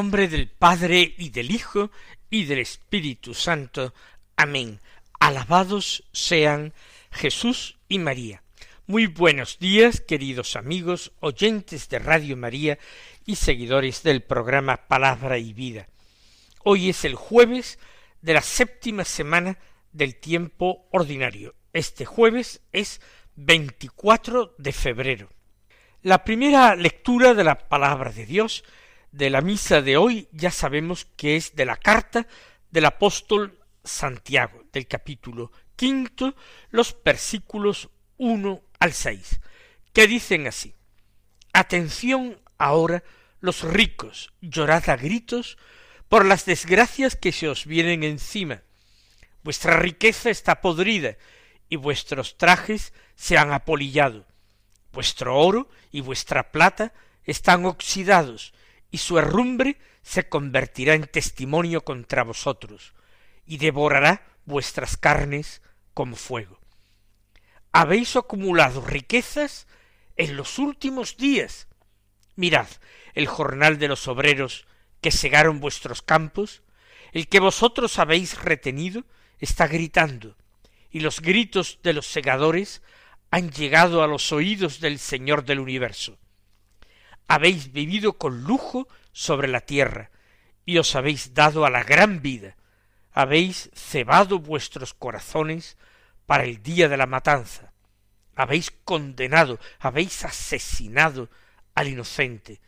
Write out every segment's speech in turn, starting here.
Nombre del Padre y del Hijo y del Espíritu Santo. Amén. Alabados sean Jesús y María. Muy buenos días, queridos amigos, oyentes de Radio María y seguidores del programa Palabra y Vida. Hoy es el jueves de la séptima semana del tiempo ordinario. Este jueves es 24 de febrero. La primera lectura de la palabra de Dios de la misa de hoy ya sabemos que es de la carta del apóstol Santiago, del capítulo quinto, los versículos uno al seis, que dicen así Atención ahora los ricos, llorad a gritos por las desgracias que se os vienen encima. Vuestra riqueza está podrida, y vuestros trajes se han apolillado. Vuestro oro y vuestra plata están oxidados, y su herrumbre se convertirá en testimonio contra vosotros, y devorará vuestras carnes como fuego. Habéis acumulado riquezas en los últimos días. Mirad el jornal de los obreros que segaron vuestros campos, el que vosotros habéis retenido, está gritando, y los gritos de los segadores han llegado a los oídos del Señor del universo habéis vivido con lujo sobre la tierra, y os habéis dado a la gran vida, habéis cebado vuestros corazones para el día de la matanza, habéis condenado, habéis asesinado al inocente,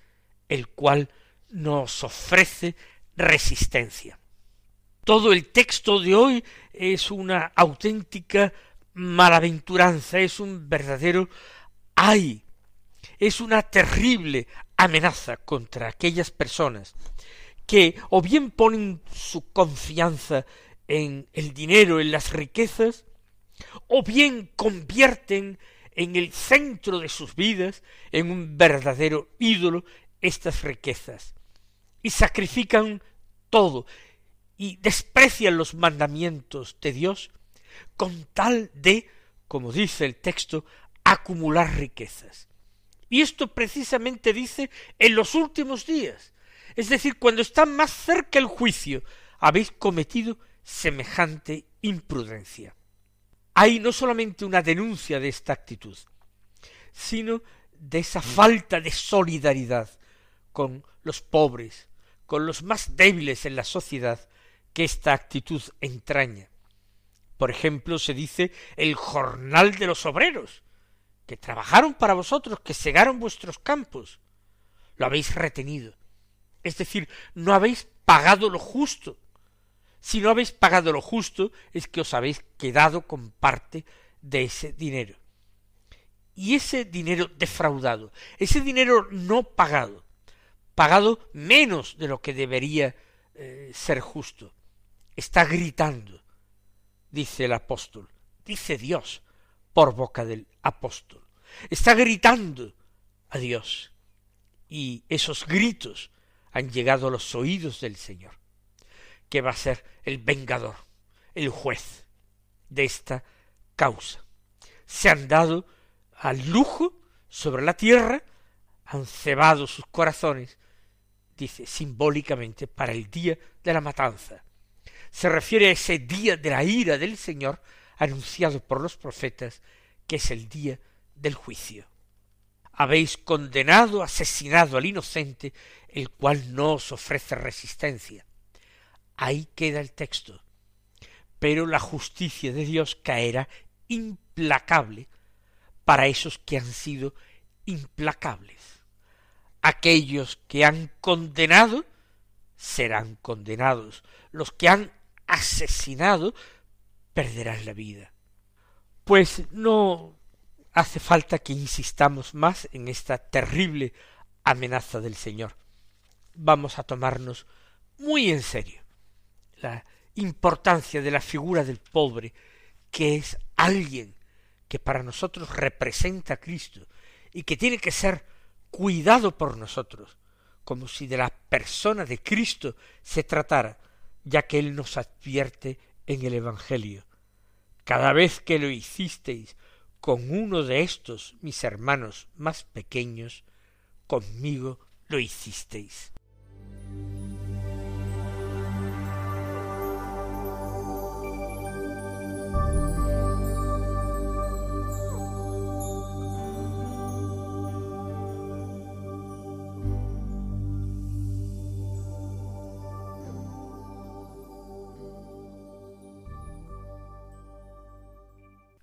el cual nos ofrece resistencia. Todo el texto de hoy es una auténtica malaventuranza, es un verdadero ay es una terrible amenaza contra aquellas personas que o bien ponen su confianza en el dinero, en las riquezas, o bien convierten en el centro de sus vidas, en un verdadero ídolo, estas riquezas, y sacrifican todo, y desprecian los mandamientos de Dios, con tal de, como dice el texto, acumular riquezas. Y esto precisamente dice en los últimos días. Es decir, cuando está más cerca el juicio, habéis cometido semejante imprudencia. Hay no solamente una denuncia de esta actitud, sino de esa falta de solidaridad con los pobres, con los más débiles en la sociedad que esta actitud entraña. Por ejemplo, se dice el jornal de los obreros, que trabajaron para vosotros, que segaron vuestros campos, lo habéis retenido. Es decir, no habéis pagado lo justo. Si no habéis pagado lo justo, es que os habéis quedado con parte de ese dinero. Y ese dinero defraudado, ese dinero no pagado, pagado menos de lo que debería eh, ser justo, está gritando, dice el apóstol, dice Dios, por boca del apóstol. Está gritando a Dios. Y esos gritos han llegado a los oídos del Señor, que va a ser el vengador, el juez de esta causa. Se han dado al lujo sobre la tierra, han cebado sus corazones, dice simbólicamente, para el día de la matanza. Se refiere a ese día de la ira del Señor anunciado por los profetas, que es el día del juicio. Habéis condenado, asesinado al inocente, el cual no os ofrece resistencia. Ahí queda el texto. Pero la justicia de Dios caerá implacable para esos que han sido implacables. Aquellos que han condenado serán condenados. Los que han asesinado perderás la vida. Pues no hace falta que insistamos más en esta terrible amenaza del Señor. Vamos a tomarnos muy en serio la importancia de la figura del pobre, que es alguien que para nosotros representa a Cristo y que tiene que ser cuidado por nosotros, como si de la persona de Cristo se tratara, ya que Él nos advierte en el Evangelio. Cada vez que lo hicisteis con uno de estos mis hermanos más pequeños, conmigo lo hicisteis.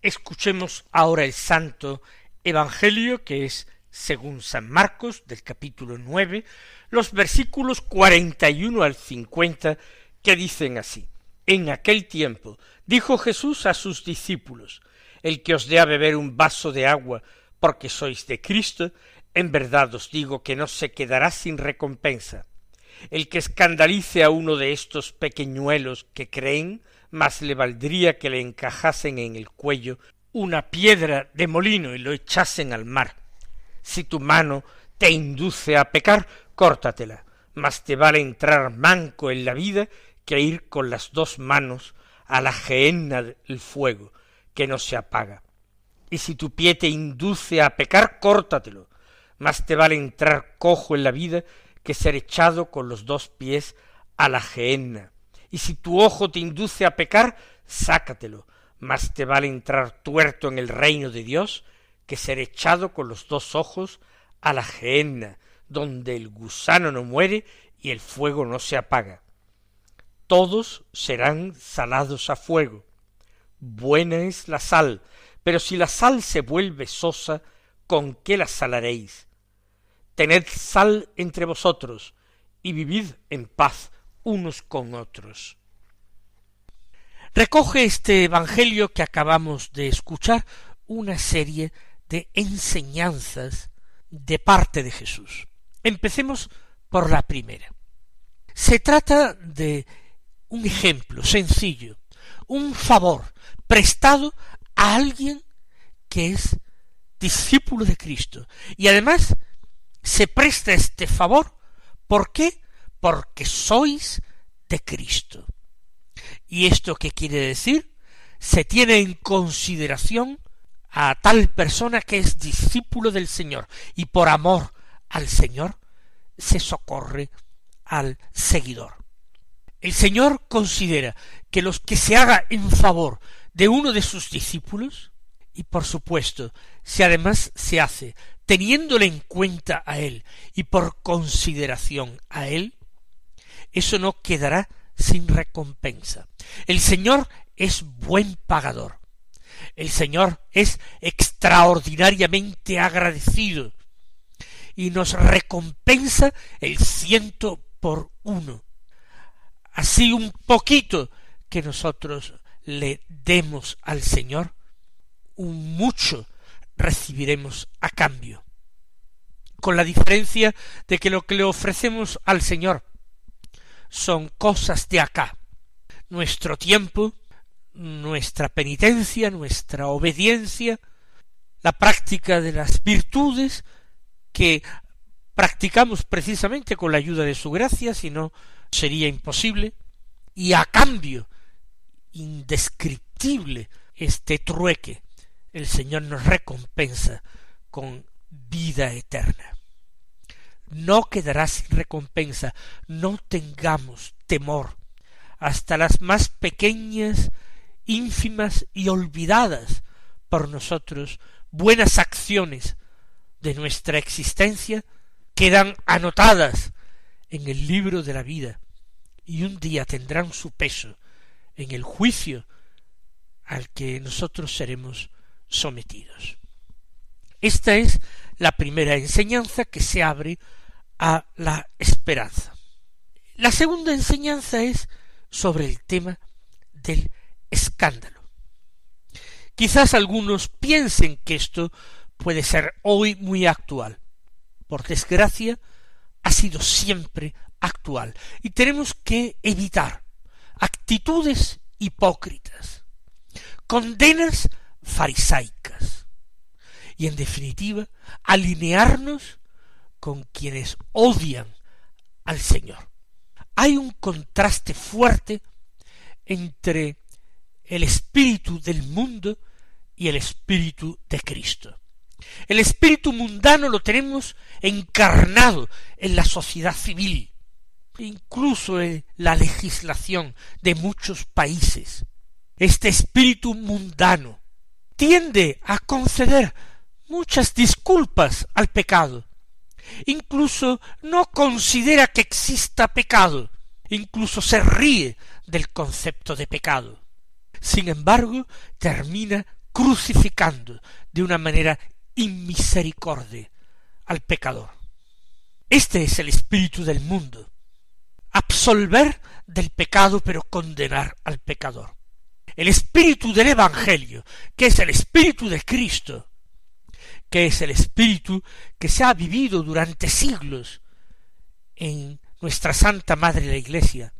Escuchemos ahora el santo Evangelio que es según San Marcos del capítulo nueve, los versículos cuarenta y uno al cincuenta que dicen así. En aquel tiempo dijo Jesús a sus discípulos, el que os dé a beber un vaso de agua porque sois de Cristo, en verdad os digo que no se quedará sin recompensa. El que escandalice a uno de estos pequeñuelos que creen, más le valdría que le encajasen en el cuello una piedra de molino y lo echasen al mar. Si tu mano te induce a pecar, córtatela, mas te vale entrar manco en la vida que ir con las dos manos a la gehenna del fuego, que no se apaga. Y si tu pie te induce a pecar, córtatelo, mas te vale entrar cojo en la vida que ser echado con los dos pies a la gehenna y si tu ojo te induce a pecar, sácatelo, más te vale entrar tuerto en el reino de Dios que ser echado con los dos ojos a la gehenna, donde el gusano no muere y el fuego no se apaga. Todos serán salados a fuego. Buena es la sal, pero si la sal se vuelve sosa, ¿con qué la salaréis? Tened sal entre vosotros, y vivid en paz unos con otros. Recoge este Evangelio que acabamos de escuchar una serie de enseñanzas de parte de Jesús. Empecemos por la primera. Se trata de un ejemplo sencillo, un favor prestado a alguien que es discípulo de Cristo. Y además se presta este favor. ¿Por qué? Porque sois de Cristo. ¿Y esto qué quiere decir? Se tiene en consideración a tal persona que es discípulo del Señor y por amor al Señor se socorre al seguidor. El Señor considera que los que se haga en favor de uno de sus discípulos, y por supuesto, si además se hace teniéndole en cuenta a él y por consideración a él, eso no quedará sin recompensa. El Señor es buen pagador. El Señor es extraordinariamente agradecido y nos recompensa el ciento por uno. Así un poquito que nosotros le demos al Señor, un mucho recibiremos a cambio. Con la diferencia de que lo que le ofrecemos al Señor son cosas de acá. Nuestro tiempo, nuestra penitencia, nuestra obediencia, la práctica de las virtudes que practicamos precisamente con la ayuda de su gracia, si no sería imposible, y a cambio indescriptible este trueque, el Señor nos recompensa con vida eterna no quedará sin recompensa. No tengamos temor. Hasta las más pequeñas, ínfimas y olvidadas por nosotros buenas acciones de nuestra existencia quedan anotadas en el libro de la vida y un día tendrán su peso en el juicio al que nosotros seremos sometidos. Esta es la primera enseñanza que se abre a la esperanza. La segunda enseñanza es sobre el tema del escándalo. Quizás algunos piensen que esto puede ser hoy muy actual. Por desgracia, ha sido siempre actual y tenemos que evitar actitudes hipócritas, condenas farisaicas y en definitiva alinearnos con quienes odian al Señor. Hay un contraste fuerte entre el espíritu del mundo y el espíritu de Cristo. El espíritu mundano lo tenemos encarnado en la sociedad civil, incluso en la legislación de muchos países. Este espíritu mundano tiende a conceder muchas disculpas al pecado. Incluso no considera que exista pecado. Incluso se ríe del concepto de pecado. Sin embargo, termina crucificando de una manera inmisericordia al pecador. Este es el espíritu del mundo. Absolver del pecado pero condenar al pecador. El espíritu del Evangelio, que es el espíritu de Cristo, que es el espíritu que se ha vivido durante siglos en nuestra Santa Madre la Iglesia,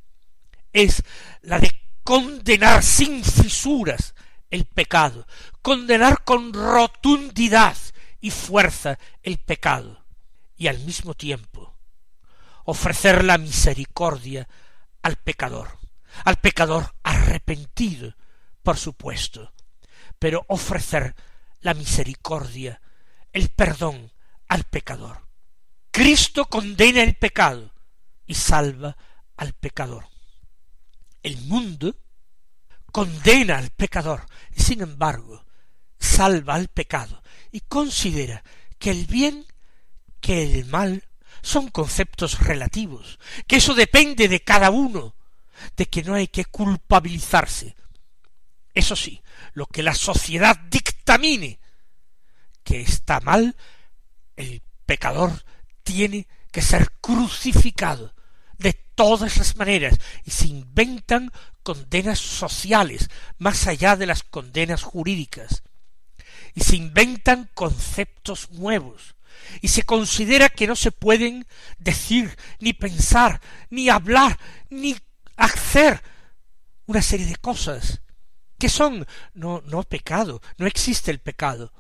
es la de condenar sin fisuras el pecado, condenar con rotundidad y fuerza el pecado, y al mismo tiempo ofrecer la misericordia al pecador, al pecador arrepentido, por supuesto, pero ofrecer la misericordia, el perdón al pecador. Cristo condena el pecado y salva al pecador. El mundo condena al pecador y sin embargo salva al pecado y considera que el bien que el mal son conceptos relativos, que eso depende de cada uno, de que no hay que culpabilizarse. Eso sí, lo que la sociedad dictamine que está mal, el pecador tiene que ser crucificado de todas las maneras y se inventan condenas sociales más allá de las condenas jurídicas. Y se inventan conceptos nuevos. Y se considera que no se pueden decir ni pensar ni hablar ni hacer una serie de cosas que son no no pecado no existe el pecado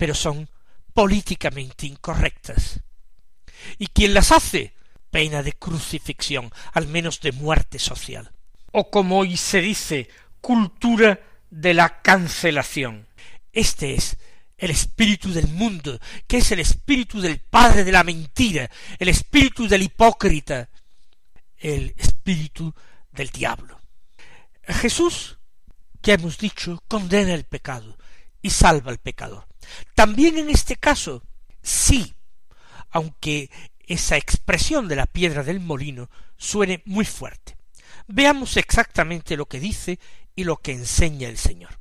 pero son políticamente incorrectas y quien las hace pena de crucifixión, al menos de muerte social. O como hoy se dice, cultura de la cancelación. Este es el espíritu del mundo, que es el espíritu del padre de la mentira, el espíritu del hipócrita, el espíritu del diablo. Jesús, ya hemos dicho, condena el pecado y salva al pecador. También en este caso, sí, aunque esa expresión de la piedra del molino suene muy fuerte. Veamos exactamente lo que dice y lo que enseña el Señor.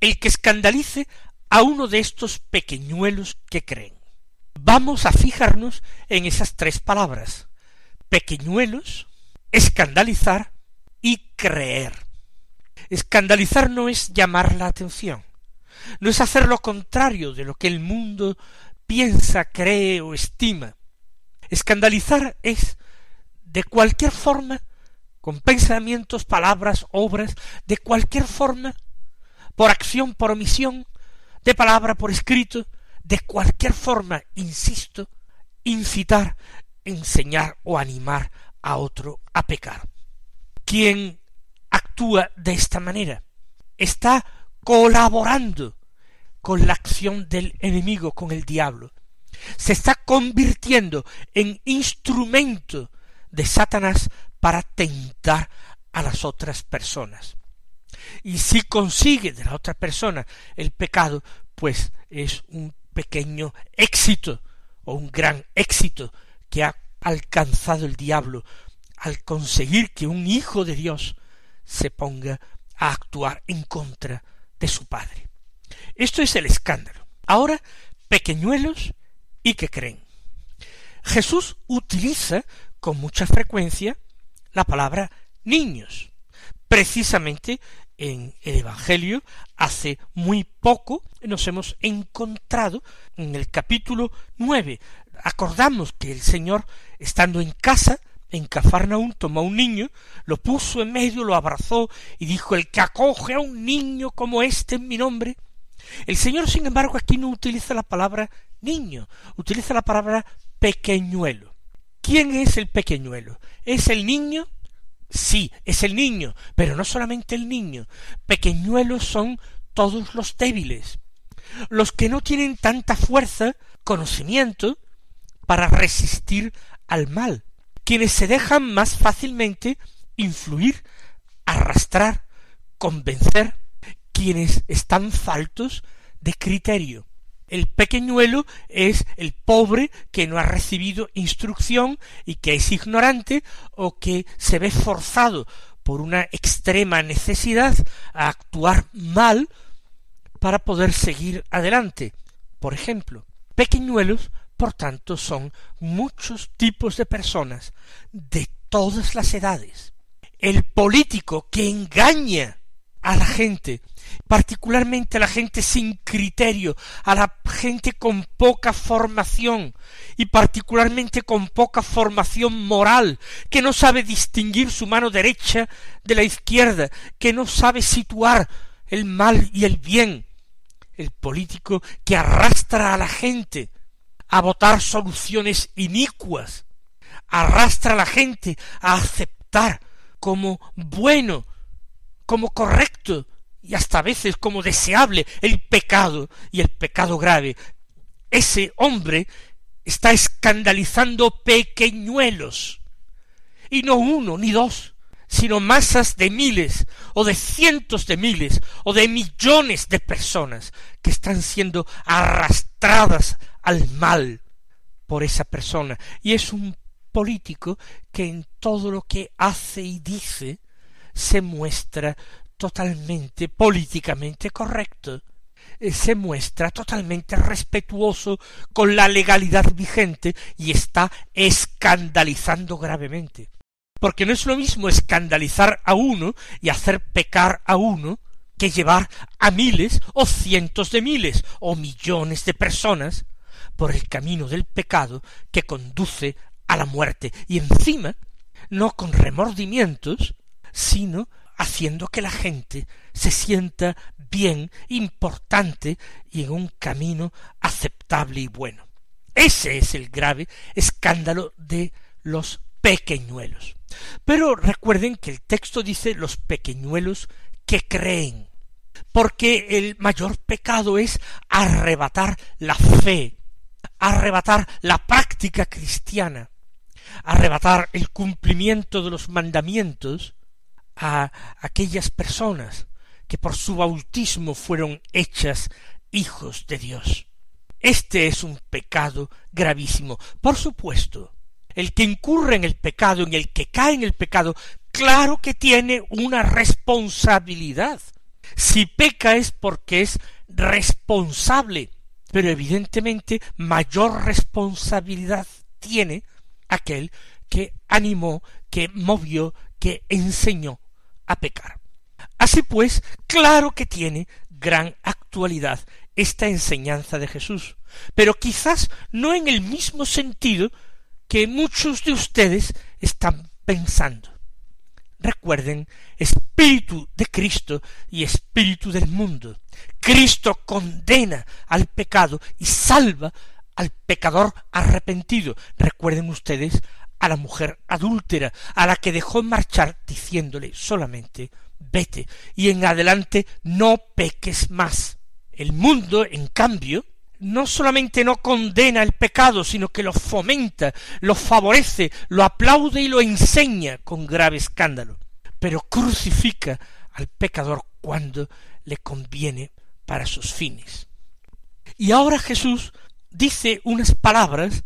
El que escandalice a uno de estos pequeñuelos que creen. Vamos a fijarnos en esas tres palabras. Pequeñuelos, escandalizar y creer. Escandalizar no es llamar la atención, no es hacer lo contrario de lo que el mundo piensa, cree o estima, Escandalizar es, de cualquier forma, con pensamientos, palabras, obras, de cualquier forma, por acción, por omisión, de palabra, por escrito, de cualquier forma, insisto, incitar, enseñar o animar a otro a pecar. Quien actúa de esta manera está colaborando con la acción del enemigo, con el diablo, se está convirtiendo en instrumento de Satanás para tentar a las otras personas. Y si consigue de la otra persona el pecado, pues es un pequeño éxito o un gran éxito que ha alcanzado el diablo al conseguir que un hijo de Dios se ponga a actuar en contra de su padre. Esto es el escándalo. Ahora, pequeñuelos y que creen. Jesús utiliza con mucha frecuencia la palabra niños. Precisamente en el Evangelio hace muy poco nos hemos encontrado en el capítulo nueve. Acordamos que el Señor, estando en casa en Cafarnaún tomó a un niño, lo puso en medio, lo abrazó y dijo el que acoge a un niño como este en mi nombre. El Señor, sin embargo, aquí no utiliza la palabra niño, utiliza la palabra pequeñuelo. ¿Quién es el pequeñuelo? ¿Es el niño? Sí, es el niño, pero no solamente el niño. Pequeñuelos son todos los débiles, los que no tienen tanta fuerza, conocimiento, para resistir al mal, quienes se dejan más fácilmente influir, arrastrar, convencer, quienes están faltos de criterio. El pequeñuelo es el pobre que no ha recibido instrucción y que es ignorante o que se ve forzado por una extrema necesidad a actuar mal para poder seguir adelante. Por ejemplo, pequeñuelos por tanto, son muchos tipos de personas de todas las edades. El político que engaña a la gente, particularmente a la gente sin criterio, a la gente con poca formación y particularmente con poca formación moral, que no sabe distinguir su mano derecha de la izquierda, que no sabe situar el mal y el bien, el político que arrastra a la gente a votar soluciones inicuas, arrastra a la gente a aceptar como bueno, como correcto y hasta a veces como deseable el pecado y el pecado grave. Ese hombre está escandalizando pequeñuelos, y no uno ni dos, sino masas de miles o de cientos de miles o de millones de personas que están siendo arrastradas al mal por esa persona. Y es un político que en todo lo que hace y dice se muestra totalmente políticamente correcto, eh, se muestra totalmente respetuoso con la legalidad vigente y está escandalizando gravemente. Porque no es lo mismo escandalizar a uno y hacer pecar a uno que llevar a miles o cientos de miles o millones de personas por el camino del pecado que conduce a la muerte y encima no con remordimientos, sino haciendo que la gente se sienta bien, importante y en un camino aceptable y bueno. Ese es el grave escándalo de los pequeñuelos. Pero recuerden que el texto dice los pequeñuelos que creen, porque el mayor pecado es arrebatar la fe arrebatar la práctica cristiana, arrebatar el cumplimiento de los mandamientos a aquellas personas que por su bautismo fueron hechas hijos de Dios. Este es un pecado gravísimo. Por supuesto, el que incurre en el pecado, en el que cae en el pecado, claro que tiene una responsabilidad. Si peca es porque es responsable pero evidentemente mayor responsabilidad tiene aquel que animó, que movió, que enseñó a pecar. Así pues, claro que tiene gran actualidad esta enseñanza de Jesús, pero quizás no en el mismo sentido que muchos de ustedes están pensando. Recuerden, espíritu de Cristo y espíritu del mundo. Cristo condena al pecado y salva al pecador arrepentido. Recuerden ustedes a la mujer adúltera, a la que dejó marchar diciéndole solamente vete y en adelante no peques más. El mundo, en cambio, no solamente no condena el pecado, sino que lo fomenta, lo favorece, lo aplaude y lo enseña con grave escándalo, pero crucifica al pecador cuando le conviene para sus fines. Y ahora Jesús dice unas palabras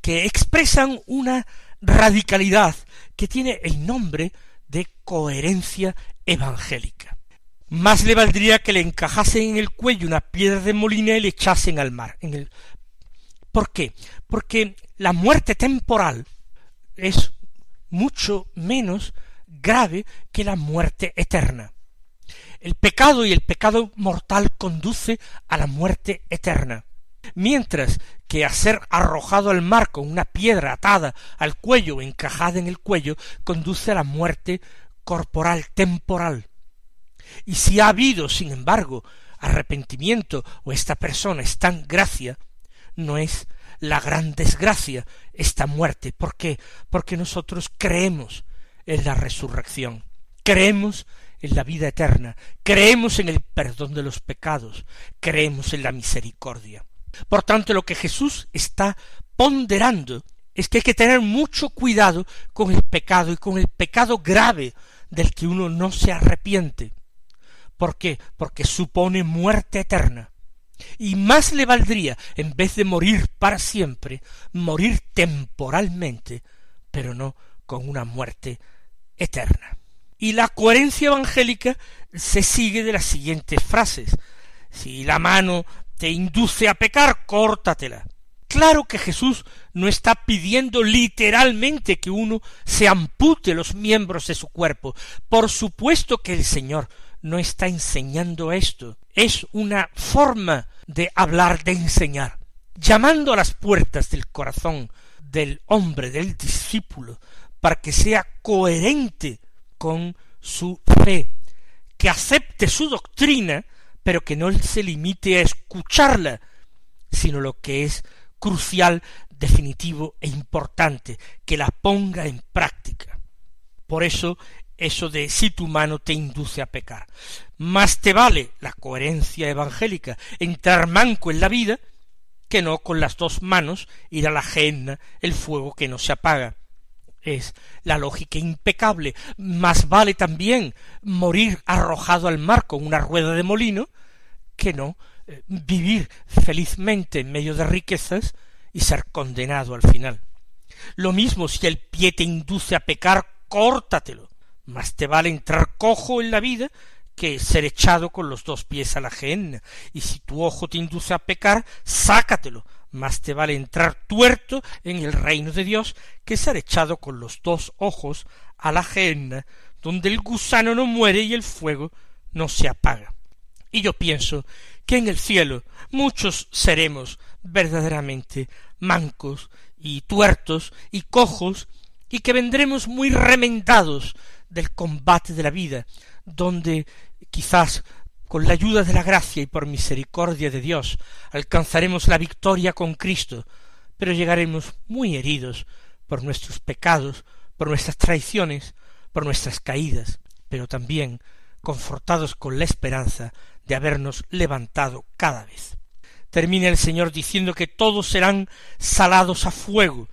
que expresan una radicalidad que tiene el nombre de coherencia evangélica. Más le valdría que le encajasen en el cuello una piedra de molina y le echasen al mar. ¿Por qué? Porque la muerte temporal es mucho menos grave que la muerte eterna. El pecado y el pecado mortal conduce a la muerte eterna. mientras que a ser arrojado al mar con una piedra atada al cuello o encajada en el cuello conduce a la muerte corporal, temporal. Y si ha habido, sin embargo, arrepentimiento o esta persona está en gracia, no es la gran desgracia esta muerte. ¿Por qué? Porque nosotros creemos en la resurrección, creemos en la vida eterna, creemos en el perdón de los pecados, creemos en la misericordia. Por tanto, lo que Jesús está ponderando es que hay que tener mucho cuidado con el pecado y con el pecado grave del que uno no se arrepiente. ¿Por qué? Porque supone muerte eterna. Y más le valdría, en vez de morir para siempre, morir temporalmente, pero no con una muerte eterna. Y la coherencia evangélica se sigue de las siguientes frases. Si la mano te induce a pecar, córtatela. Claro que Jesús no está pidiendo literalmente que uno se ampute los miembros de su cuerpo. Por supuesto que el Señor no está enseñando esto. Es una forma de hablar, de enseñar, llamando a las puertas del corazón del hombre, del discípulo, para que sea coherente con su fe, que acepte su doctrina, pero que no se limite a escucharla, sino lo que es crucial, definitivo e importante, que la ponga en práctica. Por eso eso de si tu mano te induce a pecar. Más te vale la coherencia evangélica, entrar manco en la vida, que no con las dos manos ir a la ajena el fuego que no se apaga. Es la lógica impecable. Más vale también morir arrojado al mar con una rueda de molino, que no eh, vivir felizmente en medio de riquezas y ser condenado al final. Lo mismo si el pie te induce a pecar, córtatelo. Más te vale entrar cojo en la vida que ser echado con los dos pies a la gehenna. Y si tu ojo te induce a pecar, sácatelo. Más te vale entrar tuerto en el reino de Dios que ser echado con los dos ojos a la gehenna, donde el gusano no muere y el fuego no se apaga. Y yo pienso que en el cielo muchos seremos verdaderamente mancos y tuertos y cojos y que vendremos muy remendados del combate de la vida, donde quizás con la ayuda de la gracia y por misericordia de Dios alcanzaremos la victoria con Cristo, pero llegaremos muy heridos por nuestros pecados, por nuestras traiciones, por nuestras caídas, pero también confortados con la esperanza de habernos levantado cada vez. Termina el Señor diciendo que todos serán salados a fuego.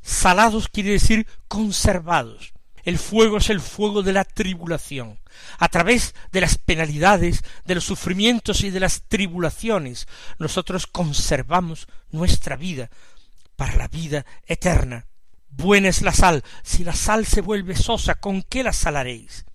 Salados quiere decir conservados. El fuego es el fuego de la tribulación. A través de las penalidades, de los sufrimientos y de las tribulaciones, nosotros conservamos nuestra vida para la vida eterna. Buena es la sal. Si la sal se vuelve sosa, ¿con qué la salaréis?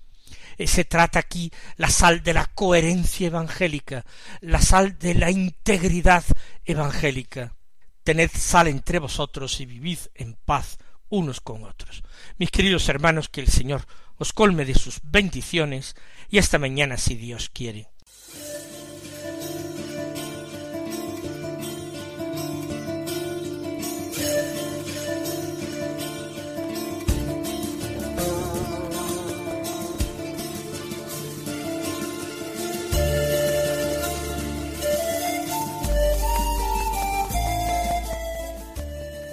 Eh, se trata aquí la sal de la coherencia evangélica, la sal de la integridad evangélica. Tened sal entre vosotros y vivid en paz unos con otros. Mis queridos hermanos, que el Señor os colme de sus bendiciones y hasta mañana si Dios quiere.